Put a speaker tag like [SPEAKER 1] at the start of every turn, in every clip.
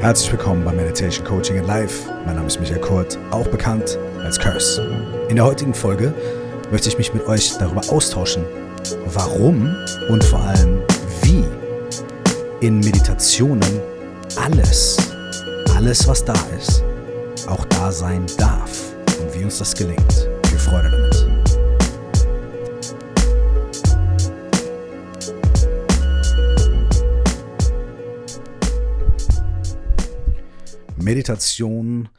[SPEAKER 1] Herzlich willkommen bei Meditation Coaching in Life. Mein Name ist Michael Kurt, auch bekannt als Curse. In der heutigen Folge möchte ich mich mit euch darüber austauschen, warum und vor allem wie in Meditationen alles, alles was da ist, auch da sein darf und wie uns das gelingt. Viel Freude damit. Meditation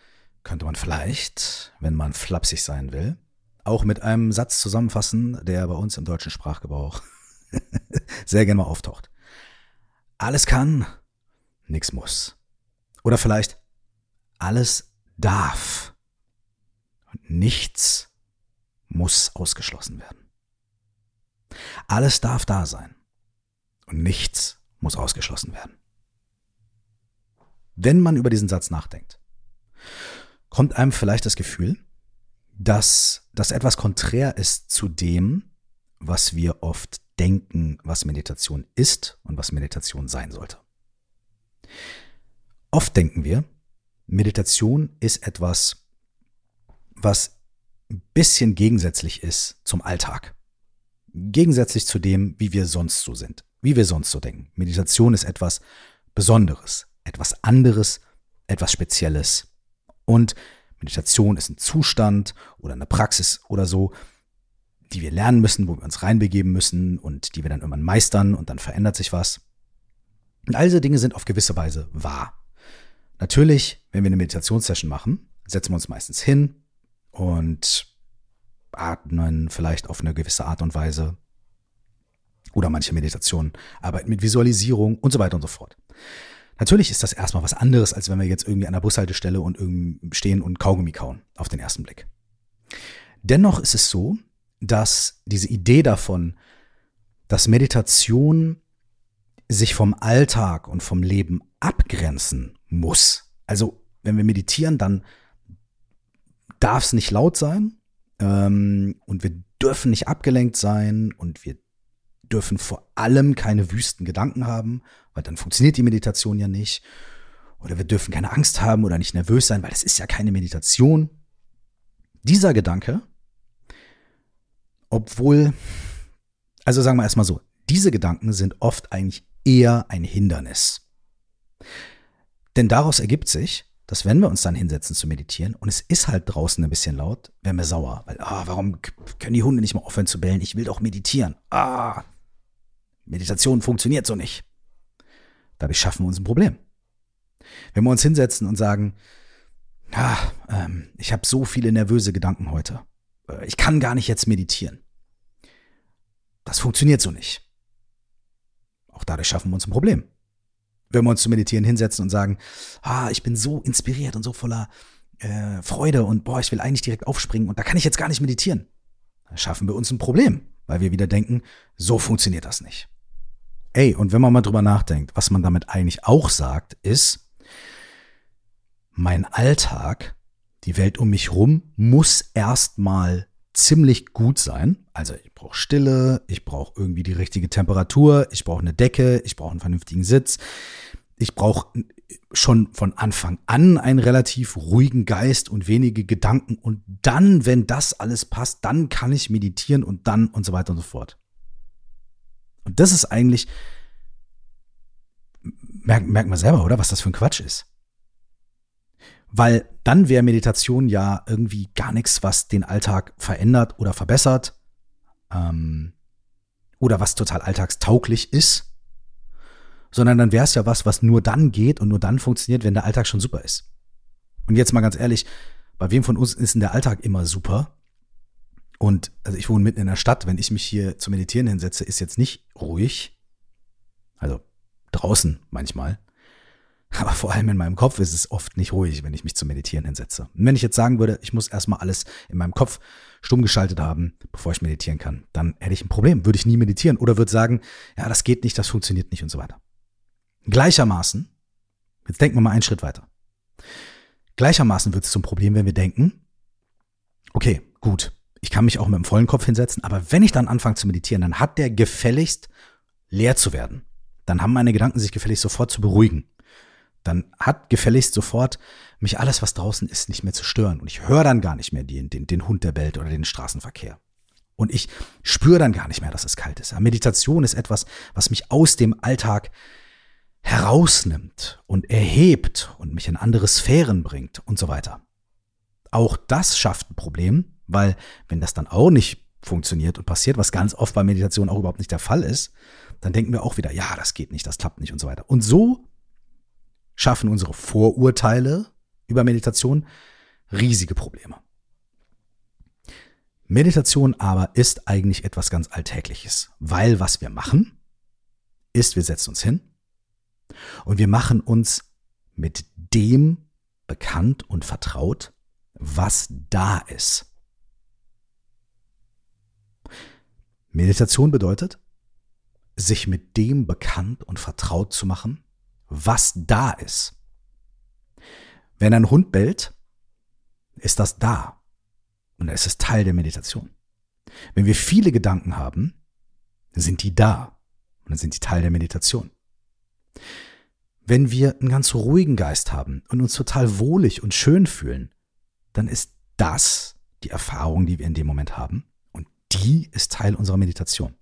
[SPEAKER 1] könnte man vielleicht, wenn man flapsig sein will, auch mit einem Satz zusammenfassen, der bei uns im deutschen Sprachgebrauch sehr gerne mal auftaucht. Alles kann, nichts muss. Oder vielleicht alles darf und nichts muss ausgeschlossen werden. Alles darf da sein und nichts muss ausgeschlossen werden wenn man über diesen Satz nachdenkt, kommt einem vielleicht das Gefühl, dass das etwas konträr ist zu dem, was wir oft denken, was Meditation ist und was Meditation sein sollte. Oft denken wir, Meditation ist etwas, was ein bisschen gegensätzlich ist zum Alltag. Gegensätzlich zu dem, wie wir sonst so sind, wie wir sonst so denken. Meditation ist etwas Besonderes, etwas anderes, etwas Spezielles. Und Meditation ist ein Zustand oder eine Praxis oder so, die wir lernen müssen, wo wir uns reinbegeben müssen und die wir dann irgendwann meistern und dann verändert sich was. Und all diese Dinge sind auf gewisse Weise wahr. Natürlich, wenn wir eine Meditationssession machen, setzen wir uns meistens hin und atmen vielleicht auf eine gewisse Art und Weise. Oder manche Meditationen arbeiten mit Visualisierung und so weiter und so fort. Natürlich ist das erstmal was anderes, als wenn wir jetzt irgendwie an der Bushaltestelle und stehen und Kaugummi kauen, auf den ersten Blick. Dennoch ist es so, dass diese Idee davon, dass Meditation sich vom Alltag und vom Leben abgrenzen muss. Also, wenn wir meditieren, dann darf es nicht laut sein ähm, und wir dürfen nicht abgelenkt sein und wir dürfen vor allem keine wüsten Gedanken haben, weil dann funktioniert die Meditation ja nicht. Oder wir dürfen keine Angst haben oder nicht nervös sein, weil das ist ja keine Meditation. Dieser Gedanke, obwohl, also sagen wir erstmal so, diese Gedanken sind oft eigentlich eher ein Hindernis. Denn daraus ergibt sich, dass wenn wir uns dann hinsetzen zu meditieren und es ist halt draußen ein bisschen laut, werden wir sauer, weil, ah, warum können die Hunde nicht mal aufhören zu bellen? Ich will doch meditieren. Ah, Meditation funktioniert so nicht. Dadurch schaffen wir uns ein Problem. Wenn wir uns hinsetzen und sagen, ah, ähm, ich habe so viele nervöse Gedanken heute. Äh, ich kann gar nicht jetzt meditieren. Das funktioniert so nicht. Auch dadurch schaffen wir uns ein Problem. Wenn wir uns zu meditieren hinsetzen und sagen, ah, ich bin so inspiriert und so voller äh, Freude und boah, ich will eigentlich direkt aufspringen und da kann ich jetzt gar nicht meditieren. Dann schaffen wir uns ein Problem, weil wir wieder denken, so funktioniert das nicht. Ey, und wenn man mal drüber nachdenkt, was man damit eigentlich auch sagt, ist, mein Alltag, die Welt um mich rum, muss erstmal ziemlich gut sein. Also ich brauche Stille, ich brauche irgendwie die richtige Temperatur, ich brauche eine Decke, ich brauche einen vernünftigen Sitz. Ich brauche schon von Anfang an einen relativ ruhigen Geist und wenige Gedanken. Und dann, wenn das alles passt, dann kann ich meditieren und dann und so weiter und so fort. Und das ist eigentlich, merkt, merkt man selber, oder? Was das für ein Quatsch ist. Weil dann wäre Meditation ja irgendwie gar nichts, was den Alltag verändert oder verbessert. Ähm, oder was total alltagstauglich ist. Sondern dann wäre es ja was, was nur dann geht und nur dann funktioniert, wenn der Alltag schon super ist. Und jetzt mal ganz ehrlich, bei wem von uns ist denn der Alltag immer super? Und also ich wohne mitten in der Stadt, wenn ich mich hier zu meditieren hinsetze, ist jetzt nicht ruhig. Also draußen manchmal. Aber vor allem in meinem Kopf ist es oft nicht ruhig, wenn ich mich zu meditieren hinsetze. Und wenn ich jetzt sagen würde, ich muss erstmal alles in meinem Kopf stumm geschaltet haben, bevor ich meditieren kann, dann hätte ich ein Problem, würde ich nie meditieren oder würde sagen, ja, das geht nicht, das funktioniert nicht und so weiter. Gleichermaßen, jetzt denken wir mal einen Schritt weiter. Gleichermaßen wird es zum Problem, wenn wir denken, okay, gut, ich kann mich auch mit dem vollen Kopf hinsetzen, aber wenn ich dann anfange zu meditieren, dann hat der gefälligst leer zu werden. Dann haben meine Gedanken sich gefälligst sofort zu beruhigen. dann hat gefälligst sofort mich alles, was draußen ist, nicht mehr zu stören. Und ich höre dann gar nicht mehr den, den, den Hund der bellt oder den Straßenverkehr. Und ich spüre dann gar nicht mehr, dass es kalt ist. Meditation ist etwas, was mich aus dem Alltag herausnimmt und erhebt und mich in andere Sphären bringt und so weiter. Auch das schafft ein Problem, weil wenn das dann auch nicht funktioniert und passiert, was ganz oft bei Meditation auch überhaupt nicht der Fall ist, dann denken wir auch wieder, ja, das geht nicht, das klappt nicht und so weiter. Und so schaffen unsere Vorurteile über Meditation riesige Probleme. Meditation aber ist eigentlich etwas ganz Alltägliches, weil was wir machen, ist, wir setzen uns hin und wir machen uns mit dem bekannt und vertraut, was da ist. Meditation bedeutet, sich mit dem bekannt und vertraut zu machen, was da ist. Wenn ein Hund bellt, ist das da. Und es ist Teil der Meditation. Wenn wir viele Gedanken haben, sind die da. Und dann sind die Teil der Meditation. Wenn wir einen ganz ruhigen Geist haben und uns total wohlig und schön fühlen, dann ist das die Erfahrung, die wir in dem Moment haben. Die ist Teil unserer Meditation.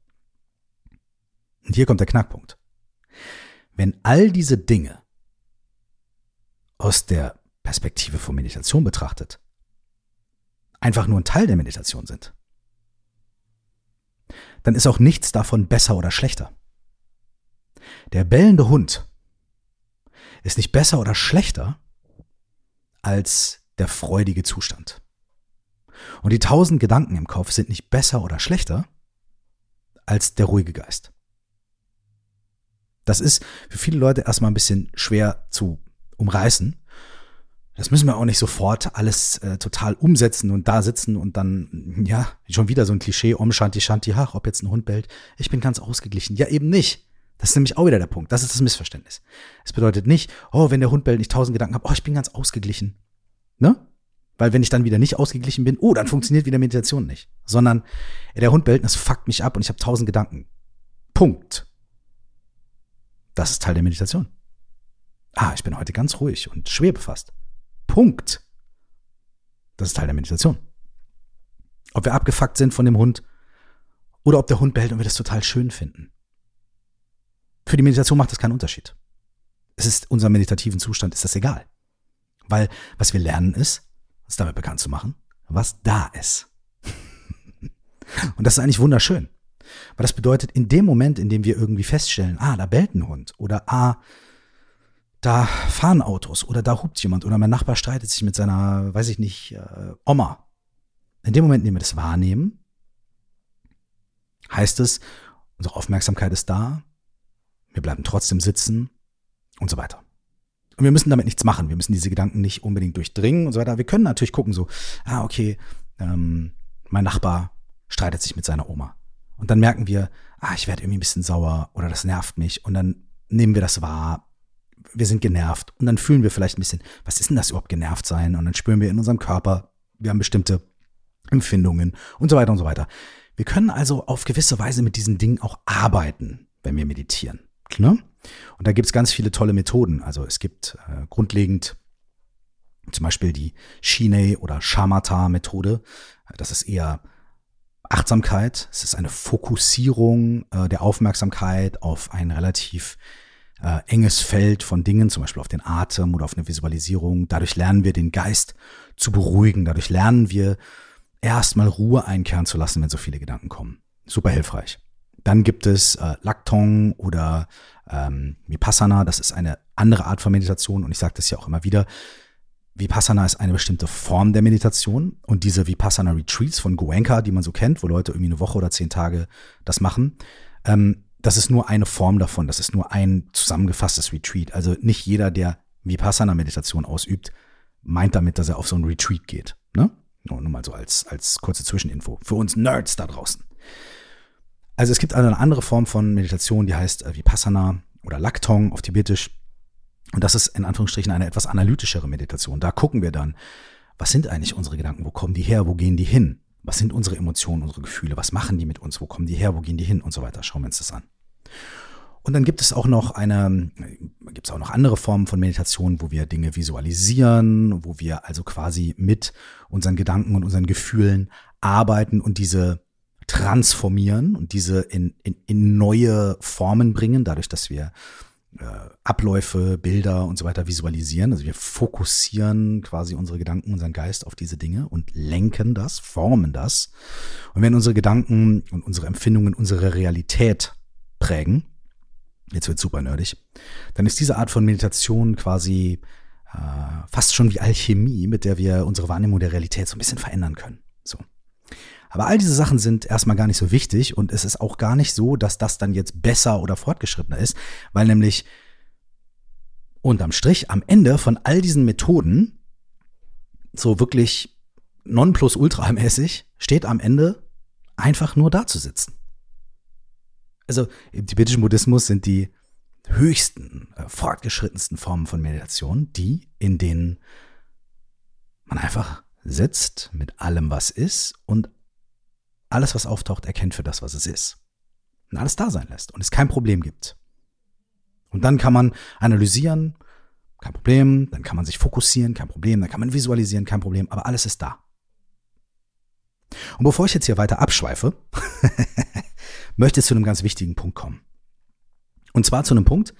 [SPEAKER 1] Und hier kommt der Knackpunkt. Wenn all diese Dinge aus der Perspektive von Meditation betrachtet einfach nur ein Teil der Meditation sind, dann ist auch nichts davon besser oder schlechter. Der bellende Hund ist nicht besser oder schlechter als der freudige Zustand. Und die tausend Gedanken im Kopf sind nicht besser oder schlechter als der ruhige Geist. Das ist für viele Leute erstmal ein bisschen schwer zu umreißen. Das müssen wir auch nicht sofort alles äh, total umsetzen und da sitzen und dann, ja, schon wieder so ein Klischee, Om Shanti Shanti, ach, ob jetzt ein Hund bellt, ich bin ganz ausgeglichen. Ja, eben nicht. Das ist nämlich auch wieder der Punkt. Das ist das Missverständnis. Es bedeutet nicht, oh, wenn der Hund bellt, ich tausend Gedanken habe, oh, ich bin ganz ausgeglichen. Ne? Weil wenn ich dann wieder nicht ausgeglichen bin, oh, dann funktioniert wieder Meditation nicht. Sondern der Hund bellt das fuckt mich ab und ich habe tausend Gedanken. Punkt. Das ist Teil der Meditation. Ah, ich bin heute ganz ruhig und schwer befasst. Punkt. Das ist Teil der Meditation. Ob wir abgefuckt sind von dem Hund oder ob der Hund bellt und wir das total schön finden. Für die Meditation macht das keinen Unterschied. Es ist unser meditativen Zustand, ist das egal. Weil was wir lernen ist, uns damit bekannt zu machen, was da ist. und das ist eigentlich wunderschön. Weil das bedeutet, in dem Moment, in dem wir irgendwie feststellen, ah, da bellt ein Hund oder ah, da fahren Autos oder da hupt jemand oder mein Nachbar streitet sich mit seiner, weiß ich nicht, äh, Oma. In dem Moment, in dem wir das wahrnehmen, heißt es, unsere Aufmerksamkeit ist da, wir bleiben trotzdem sitzen und so weiter. Und wir müssen damit nichts machen. Wir müssen diese Gedanken nicht unbedingt durchdringen und so weiter. Wir können natürlich gucken, so, ah, okay, ähm, mein Nachbar streitet sich mit seiner Oma. Und dann merken wir, ah, ich werde irgendwie ein bisschen sauer oder das nervt mich. Und dann nehmen wir das wahr. Wir sind genervt. Und dann fühlen wir vielleicht ein bisschen, was ist denn das überhaupt genervt sein? Und dann spüren wir in unserem Körper, wir haben bestimmte Empfindungen und so weiter und so weiter. Wir können also auf gewisse Weise mit diesen Dingen auch arbeiten, wenn wir meditieren. Ne? Und da gibt es ganz viele tolle Methoden. Also es gibt äh, grundlegend zum Beispiel die Shine oder Shamatha-Methode. Das ist eher Achtsamkeit, es ist eine Fokussierung äh, der Aufmerksamkeit auf ein relativ äh, enges Feld von Dingen, zum Beispiel auf den Atem oder auf eine Visualisierung. Dadurch lernen wir den Geist zu beruhigen. Dadurch lernen wir erstmal Ruhe einkehren zu lassen, wenn so viele Gedanken kommen. Super hilfreich. Dann gibt es äh, Laktong oder ähm, Vipassana. Das ist eine andere Art von Meditation und ich sage das ja auch immer wieder. Vipassana ist eine bestimmte Form der Meditation und diese Vipassana Retreats von Goenka, die man so kennt, wo Leute irgendwie eine Woche oder zehn Tage das machen, ähm, das ist nur eine Form davon, das ist nur ein zusammengefasstes Retreat. Also nicht jeder, der Vipassana Meditation ausübt, meint damit, dass er auf so ein Retreat geht. Ne? Nur, nur mal so als, als kurze Zwischeninfo. Für uns Nerds da draußen. Also es gibt eine andere Form von Meditation, die heißt äh, Vipassana oder Laktong auf Tibetisch. Und das ist in Anführungsstrichen eine etwas analytischere Meditation. Da gucken wir dann, was sind eigentlich unsere Gedanken? Wo kommen die her? Wo gehen die hin? Was sind unsere Emotionen, unsere Gefühle? Was machen die mit uns? Wo kommen die her? Wo gehen die hin? Und so weiter. Schauen wir uns das an. Und dann gibt es auch noch eine, gibt es auch noch andere Formen von Meditation, wo wir Dinge visualisieren, wo wir also quasi mit unseren Gedanken und unseren Gefühlen arbeiten und diese transformieren und diese in, in, in neue Formen bringen, dadurch, dass wir äh, Abläufe, Bilder und so weiter visualisieren. Also wir fokussieren quasi unsere Gedanken, unseren Geist auf diese Dinge und lenken das, formen das. Und wenn unsere Gedanken und unsere Empfindungen unsere Realität prägen, jetzt wird super nerdig, dann ist diese Art von Meditation quasi äh, fast schon wie Alchemie, mit der wir unsere Wahrnehmung der Realität so ein bisschen verändern können. So. Aber all diese Sachen sind erstmal gar nicht so wichtig und es ist auch gar nicht so, dass das dann jetzt besser oder fortgeschrittener ist, weil nämlich unterm Strich am Ende von all diesen Methoden so wirklich nonplusultra-mäßig steht am Ende einfach nur da zu sitzen. Also im tibetischen Buddhismus sind die höchsten, äh, fortgeschrittensten Formen von Meditation die, in denen man einfach sitzt mit allem, was ist und alles, was auftaucht, erkennt für das, was es ist. Und alles da sein lässt und es kein Problem gibt. Und dann kann man analysieren, kein Problem, dann kann man sich fokussieren, kein Problem, dann kann man visualisieren, kein Problem, aber alles ist da. Und bevor ich jetzt hier weiter abschweife, möchte ich zu einem ganz wichtigen Punkt kommen. Und zwar zu einem Punkt,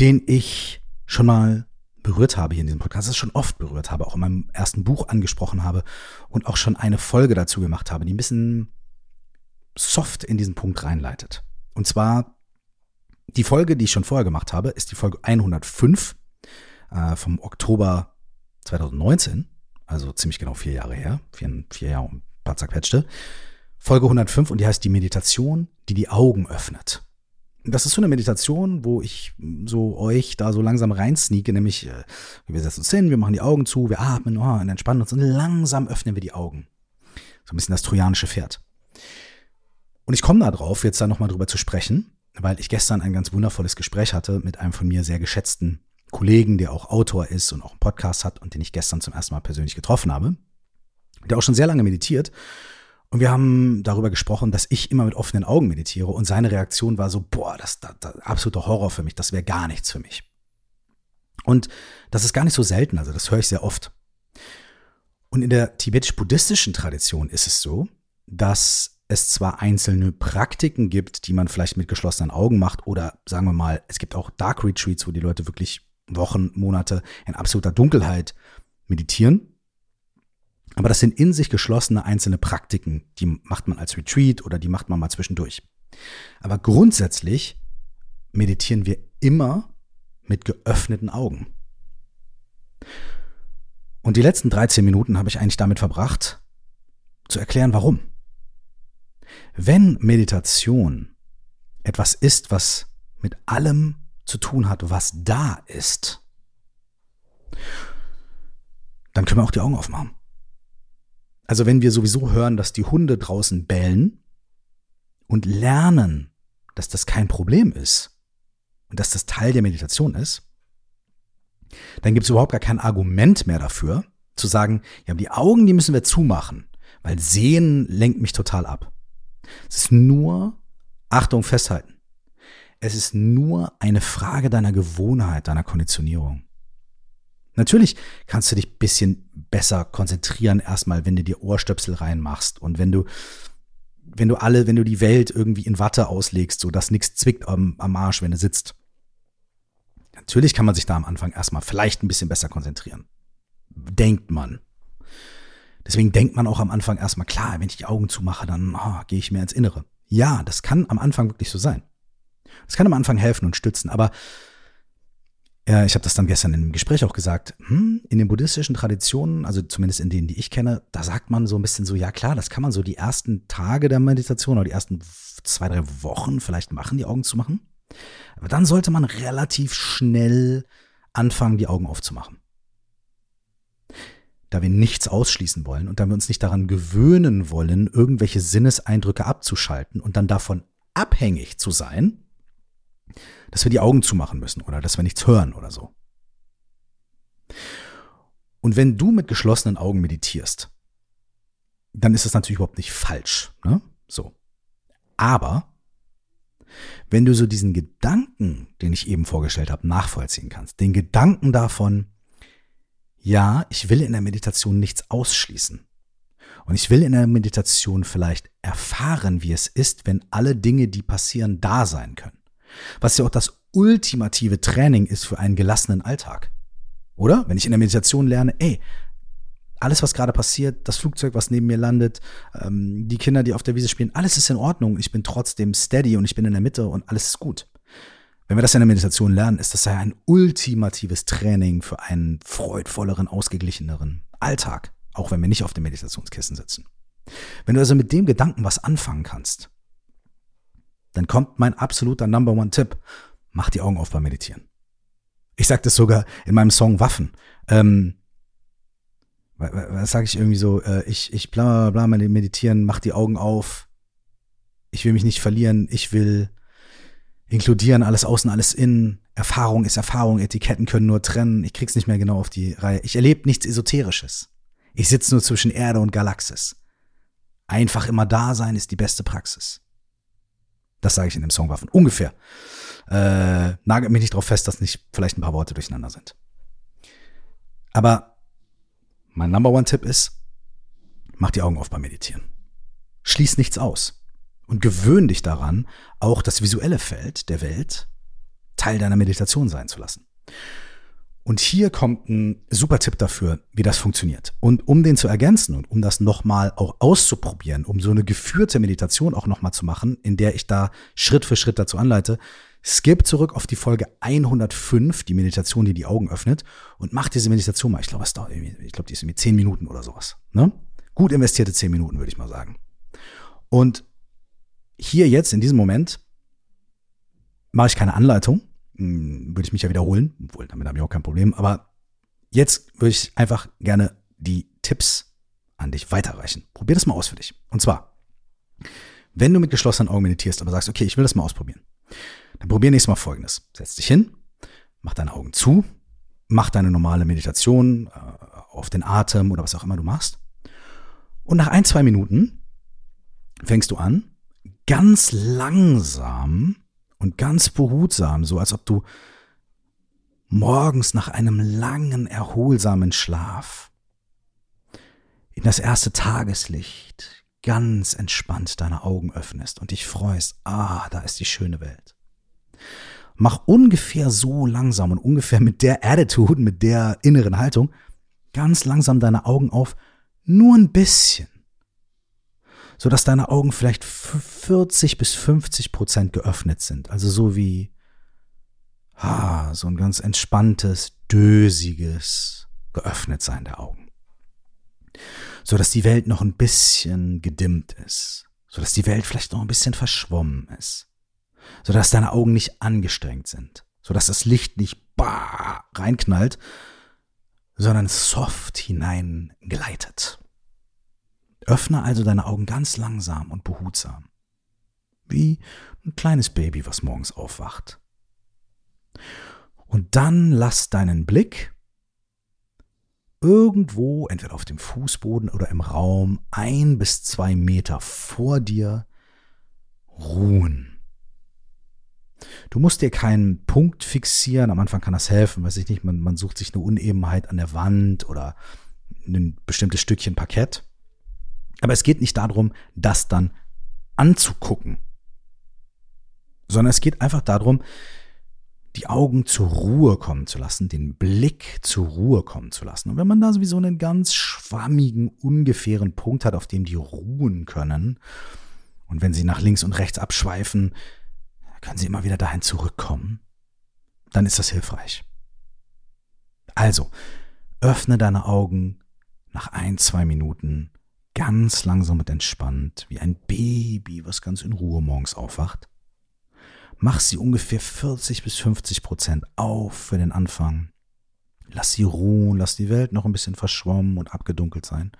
[SPEAKER 1] den ich schon mal berührt habe hier in diesem Podcast, das schon oft berührt habe, auch in meinem ersten Buch angesprochen habe und auch schon eine Folge dazu gemacht habe, die ein bisschen soft in diesen Punkt reinleitet. Und zwar die Folge, die ich schon vorher gemacht habe, ist die Folge 105 äh, vom Oktober 2019, also ziemlich genau vier Jahre her, vier, vier Jahre und ein paar zerquetschte. Folge 105 und die heißt die Meditation, die die Augen öffnet das ist so eine Meditation, wo ich so euch da so langsam reinsneake, nämlich äh, wir setzen uns hin, wir machen die Augen zu, wir atmen oh, und entspannen uns und langsam öffnen wir die Augen. So ein bisschen das trojanische Pferd. Und ich komme da drauf, jetzt da nochmal drüber zu sprechen, weil ich gestern ein ganz wundervolles Gespräch hatte mit einem von mir sehr geschätzten Kollegen, der auch Autor ist und auch einen Podcast hat und den ich gestern zum ersten Mal persönlich getroffen habe, der auch schon sehr lange meditiert und wir haben darüber gesprochen, dass ich immer mit offenen Augen meditiere. Und seine Reaktion war so, boah, das ist absoluter Horror für mich, das wäre gar nichts für mich. Und das ist gar nicht so selten, also das höre ich sehr oft. Und in der tibetisch-buddhistischen Tradition ist es so, dass es zwar einzelne Praktiken gibt, die man vielleicht mit geschlossenen Augen macht, oder sagen wir mal, es gibt auch Dark Retreats, wo die Leute wirklich Wochen, Monate in absoluter Dunkelheit meditieren. Aber das sind in sich geschlossene einzelne Praktiken, die macht man als Retreat oder die macht man mal zwischendurch. Aber grundsätzlich meditieren wir immer mit geöffneten Augen. Und die letzten 13 Minuten habe ich eigentlich damit verbracht, zu erklären, warum. Wenn Meditation etwas ist, was mit allem zu tun hat, was da ist, dann können wir auch die Augen aufmachen. Also wenn wir sowieso hören, dass die Hunde draußen bellen und lernen, dass das kein Problem ist und dass das Teil der Meditation ist, dann gibt es überhaupt gar kein Argument mehr dafür, zu sagen, ja, die Augen, die müssen wir zumachen, weil Sehen lenkt mich total ab. Es ist nur, Achtung, festhalten. Es ist nur eine Frage deiner Gewohnheit, deiner Konditionierung. Natürlich kannst du dich bisschen besser konzentrieren erstmal, wenn du dir Ohrstöpsel reinmachst und wenn du wenn du alle, wenn du die Welt irgendwie in Watte auslegst, so dass nichts zwickt am, am Arsch, wenn du sitzt. Natürlich kann man sich da am Anfang erstmal vielleicht ein bisschen besser konzentrieren. Denkt man. Deswegen denkt man auch am Anfang erstmal, klar, wenn ich die Augen zumache, dann oh, gehe ich mehr ins Innere. Ja, das kann am Anfang wirklich so sein. Das kann am Anfang helfen und stützen, aber ich habe das dann gestern im Gespräch auch gesagt, hm, in den buddhistischen Traditionen, also zumindest in denen, die ich kenne, da sagt man so ein bisschen so, ja klar, das kann man so die ersten Tage der Meditation oder die ersten zwei, drei Wochen vielleicht machen, die Augen zu machen. Aber dann sollte man relativ schnell anfangen, die Augen aufzumachen. Da wir nichts ausschließen wollen und da wir uns nicht daran gewöhnen wollen, irgendwelche Sinneseindrücke abzuschalten und dann davon abhängig zu sein, dass wir die Augen zumachen müssen oder dass wir nichts hören oder so. Und wenn du mit geschlossenen Augen meditierst, dann ist das natürlich überhaupt nicht falsch. Ne? So. Aber Wenn du so diesen Gedanken, den ich eben vorgestellt habe, nachvollziehen kannst, den Gedanken davon, ja, ich will in der Meditation nichts ausschließen. Und ich will in der Meditation vielleicht erfahren, wie es ist, wenn alle Dinge, die passieren, da sein können. Was ja auch das ultimative Training ist für einen gelassenen Alltag. Oder? Wenn ich in der Meditation lerne, ey, alles, was gerade passiert, das Flugzeug, was neben mir landet, ähm, die Kinder, die auf der Wiese spielen, alles ist in Ordnung. Ich bin trotzdem steady und ich bin in der Mitte und alles ist gut. Wenn wir das in der Meditation lernen, ist das ja ein ultimatives Training für einen freudvolleren, ausgeglicheneren Alltag, auch wenn wir nicht auf dem Meditationskissen sitzen. Wenn du also mit dem Gedanken was anfangen kannst, dann kommt mein absoluter Number One Tipp. Mach die Augen auf beim Meditieren. Ich sage das sogar in meinem Song Waffen. Ähm, was sage ich irgendwie so, äh, ich, ich bla bla bla meditieren, mach die Augen auf, ich will mich nicht verlieren, ich will inkludieren, alles außen, alles innen, Erfahrung ist Erfahrung, Etiketten können nur trennen, ich krieg's nicht mehr genau auf die Reihe. Ich erlebe nichts Esoterisches. Ich sitze nur zwischen Erde und Galaxis. Einfach immer da sein ist die beste Praxis. Das sage ich in dem Song Waffen. Ungefähr. Äh, nagelt mich nicht darauf fest, dass nicht vielleicht ein paar Worte durcheinander sind. Aber mein Number One Tipp ist, mach die Augen auf beim Meditieren. Schließ nichts aus. Und gewöhn dich daran, auch das visuelle Feld der Welt Teil deiner Meditation sein zu lassen. Und hier kommt ein super Tipp dafür, wie das funktioniert. Und um den zu ergänzen und um das nochmal auch auszuprobieren, um so eine geführte Meditation auch nochmal zu machen, in der ich da Schritt für Schritt dazu anleite, skip zurück auf die Folge 105, die Meditation, die die Augen öffnet, und mach diese Meditation mal. Ich glaube, es dauert irgendwie, ich glaube, die ist irgendwie 10 Minuten oder sowas. Ne? Gut investierte 10 Minuten, würde ich mal sagen. Und hier jetzt, in diesem Moment, mache ich keine Anleitung. Hm, würde ich mich ja wiederholen, obwohl damit habe ich auch kein Problem. Aber jetzt würde ich einfach gerne die Tipps an dich weiterreichen. Probier das mal aus für dich. Und zwar, wenn du mit geschlossenen Augen meditierst, aber sagst, okay, ich will das mal ausprobieren, dann probier nächstes Mal folgendes. Setz dich hin, mach deine Augen zu, mach deine normale Meditation äh, auf den Atem oder was auch immer du machst. Und nach ein, zwei Minuten fängst du an, ganz langsam und ganz behutsam, so als ob du morgens nach einem langen, erholsamen Schlaf in das erste Tageslicht ganz entspannt deine Augen öffnest und dich freust, ah, da ist die schöne Welt. Mach ungefähr so langsam und ungefähr mit der Attitude, mit der inneren Haltung, ganz langsam deine Augen auf, nur ein bisschen so dass deine Augen vielleicht 40 bis 50 Prozent geöffnet sind. Also so wie ah, so ein ganz entspanntes, dösiges Geöffnetsein der Augen. So dass die Welt noch ein bisschen gedimmt ist. So dass die Welt vielleicht noch ein bisschen verschwommen ist. So dass deine Augen nicht angestrengt sind. So dass das Licht nicht bah, reinknallt, sondern soft hineingleitet. Öffne also deine Augen ganz langsam und behutsam. Wie ein kleines Baby, was morgens aufwacht. Und dann lass deinen Blick irgendwo, entweder auf dem Fußboden oder im Raum, ein bis zwei Meter vor dir ruhen. Du musst dir keinen Punkt fixieren. Am Anfang kann das helfen, weiß ich nicht, man, man sucht sich eine Unebenheit an der Wand oder ein bestimmtes Stückchen Parkett. Aber es geht nicht darum, das dann anzugucken, sondern es geht einfach darum, die Augen zur Ruhe kommen zu lassen, den Blick zur Ruhe kommen zu lassen. Und wenn man da sowieso einen ganz schwammigen, ungefähren Punkt hat, auf dem die ruhen können, und wenn sie nach links und rechts abschweifen, können sie immer wieder dahin zurückkommen, dann ist das hilfreich. Also, öffne deine Augen nach ein, zwei Minuten ganz langsam und entspannt, wie ein Baby, was ganz in Ruhe morgens aufwacht. Mach sie ungefähr 40 bis 50 Prozent auf für den Anfang. Lass sie ruhen, lass die Welt noch ein bisschen verschwommen und abgedunkelt sein.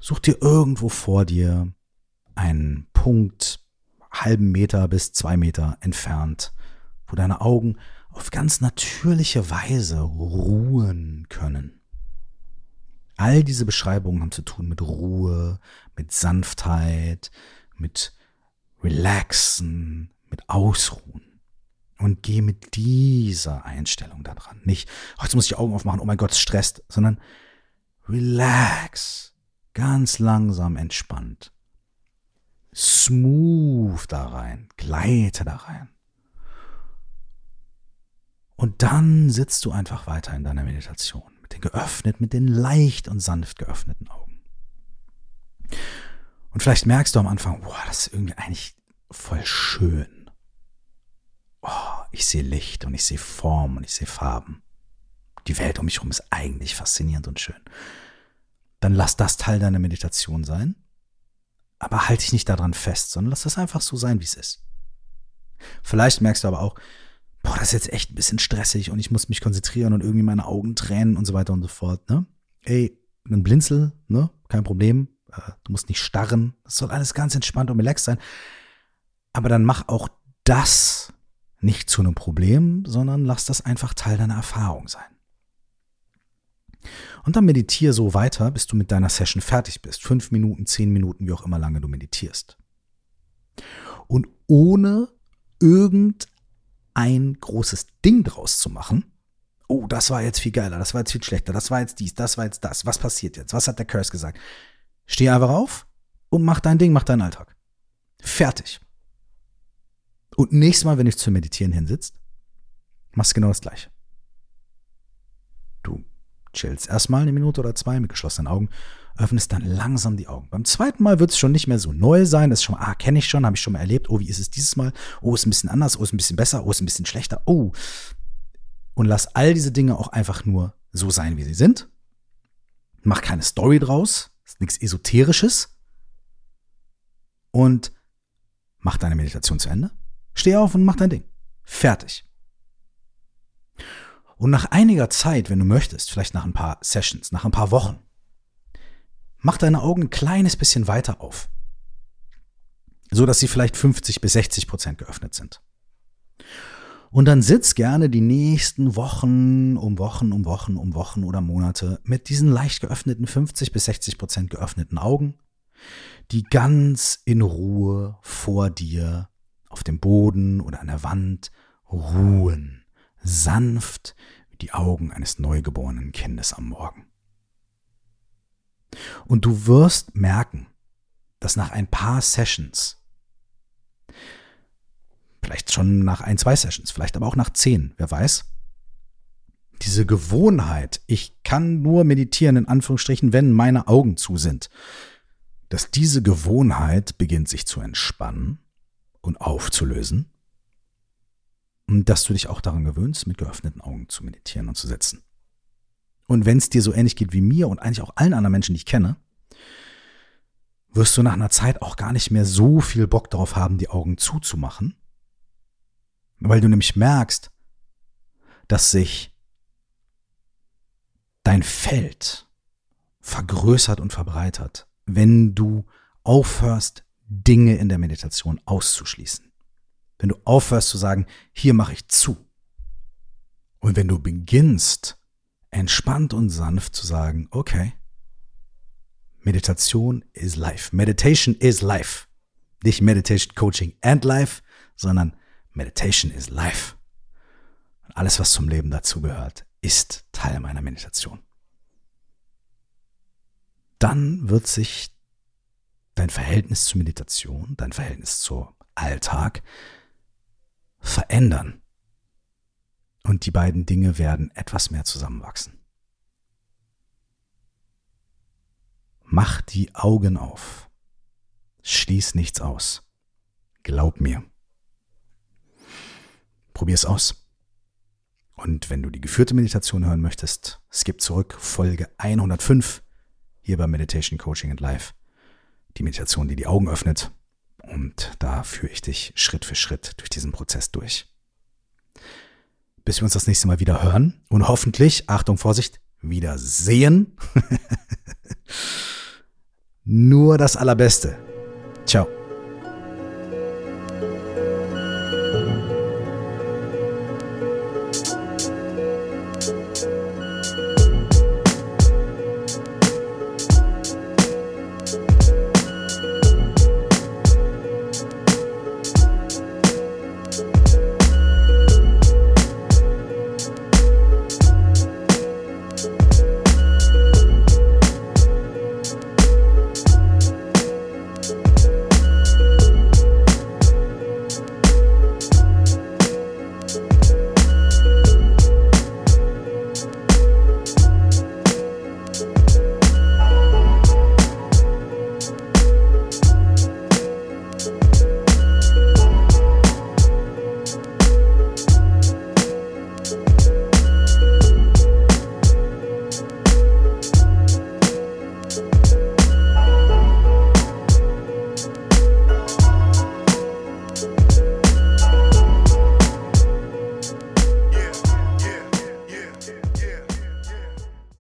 [SPEAKER 1] Such dir irgendwo vor dir einen Punkt, halben Meter bis zwei Meter entfernt, wo deine Augen auf ganz natürliche Weise ruhen können. All diese Beschreibungen haben zu tun mit Ruhe, mit Sanftheit, mit Relaxen, mit Ausruhen. Und geh mit dieser Einstellung da dran. Nicht, oh, jetzt muss ich die Augen aufmachen, oh mein Gott, es stresst, sondern relax, ganz langsam entspannt. Smooth da rein, gleite da rein. Und dann sitzt du einfach weiter in deiner Meditation mit den geöffnet, mit den leicht und sanft geöffneten Augen. Und vielleicht merkst du am Anfang, boah, das ist irgendwie eigentlich voll schön. Oh, ich sehe Licht und ich sehe Form und ich sehe Farben. Die Welt um mich herum ist eigentlich faszinierend und schön. Dann lass das Teil deiner Meditation sein. Aber halte dich nicht daran fest, sondern lass das einfach so sein, wie es ist. Vielleicht merkst du aber auch, boah, das ist jetzt echt ein bisschen stressig und ich muss mich konzentrieren und irgendwie meine Augen tränen und so weiter und so fort, ne? Ey, ein Blinzel, ne? Kein Problem. Äh, du musst nicht starren. Das soll alles ganz entspannt und relaxed sein. Aber dann mach auch das nicht zu einem Problem, sondern lass das einfach Teil deiner Erfahrung sein. Und dann meditiere so weiter, bis du mit deiner Session fertig bist. Fünf Minuten, zehn Minuten, wie auch immer lange du meditierst. Und ohne irgendein großes Ding draus zu machen, oh, das war jetzt viel geiler, das war jetzt viel schlechter, das war jetzt dies, das war jetzt das, was passiert jetzt, was hat der Curse gesagt? Steh einfach auf und mach dein Ding, mach deinen Alltag. Fertig. Und nächstes Mal, wenn du zu meditieren hinsitzt, machst genau das Gleiche. Du chillst erstmal eine Minute oder zwei mit geschlossenen Augen, öffnest dann langsam die Augen. Beim zweiten Mal wird es schon nicht mehr so neu sein. Das ist schon, ah, kenne ich schon, habe ich schon mal erlebt. Oh, wie ist es dieses Mal? Oh, ist ein bisschen anders. Oh, ist ein bisschen besser. Oh, ist ein bisschen schlechter. Oh. Und lass all diese Dinge auch einfach nur so sein, wie sie sind. Mach keine Story draus. Ist nichts Esoterisches. Und mach deine Meditation zu Ende. Steh auf und mach dein Ding. Fertig. Und nach einiger Zeit, wenn du möchtest, vielleicht nach ein paar Sessions, nach ein paar Wochen, mach deine Augen ein kleines bisschen weiter auf. So dass sie vielleicht 50 bis 60 Prozent geöffnet sind. Und dann sitz gerne die nächsten Wochen um Wochen um Wochen um Wochen oder Monate mit diesen leicht geöffneten 50 bis 60 Prozent geöffneten Augen, die ganz in Ruhe vor dir auf dem Boden oder an der Wand ruhen sanft wie die Augen eines neugeborenen Kindes am Morgen. Und du wirst merken, dass nach ein paar Sessions, vielleicht schon nach ein, zwei Sessions, vielleicht aber auch nach zehn, wer weiß, diese Gewohnheit, ich kann nur meditieren, in Anführungsstrichen, wenn meine Augen zu sind, dass diese Gewohnheit beginnt sich zu entspannen und aufzulösen und dass du dich auch daran gewöhnst, mit geöffneten Augen zu meditieren und zu sitzen. Und wenn es dir so ähnlich geht wie mir und eigentlich auch allen anderen Menschen, die ich kenne, wirst du nach einer Zeit auch gar nicht mehr so viel Bock darauf haben, die Augen zuzumachen, weil du nämlich merkst, dass sich dein Feld vergrößert und verbreitert, wenn du aufhörst, Dinge in der Meditation auszuschließen. Wenn du aufhörst zu sagen, hier mache ich zu. Und wenn du beginnst, entspannt und sanft zu sagen, okay, Meditation is life. Meditation is life. Nicht Meditation Coaching and life, sondern Meditation is life. Und alles, was zum Leben dazugehört, ist Teil meiner Meditation. Dann wird sich dein Verhältnis zur Meditation, dein Verhältnis zum Alltag verändern. Und die beiden Dinge werden etwas mehr zusammenwachsen. Mach die Augen auf. Schließ nichts aus. Glaub mir. Probier's aus. Und wenn du die geführte Meditation hören möchtest, skip zurück Folge 105 hier bei Meditation Coaching and Life. Die Meditation, die die Augen öffnet und da führe ich dich Schritt für Schritt durch diesen Prozess durch. Bis wir uns das nächste Mal wieder hören und hoffentlich, Achtung, Vorsicht, wieder sehen. Nur das Allerbeste. Ciao.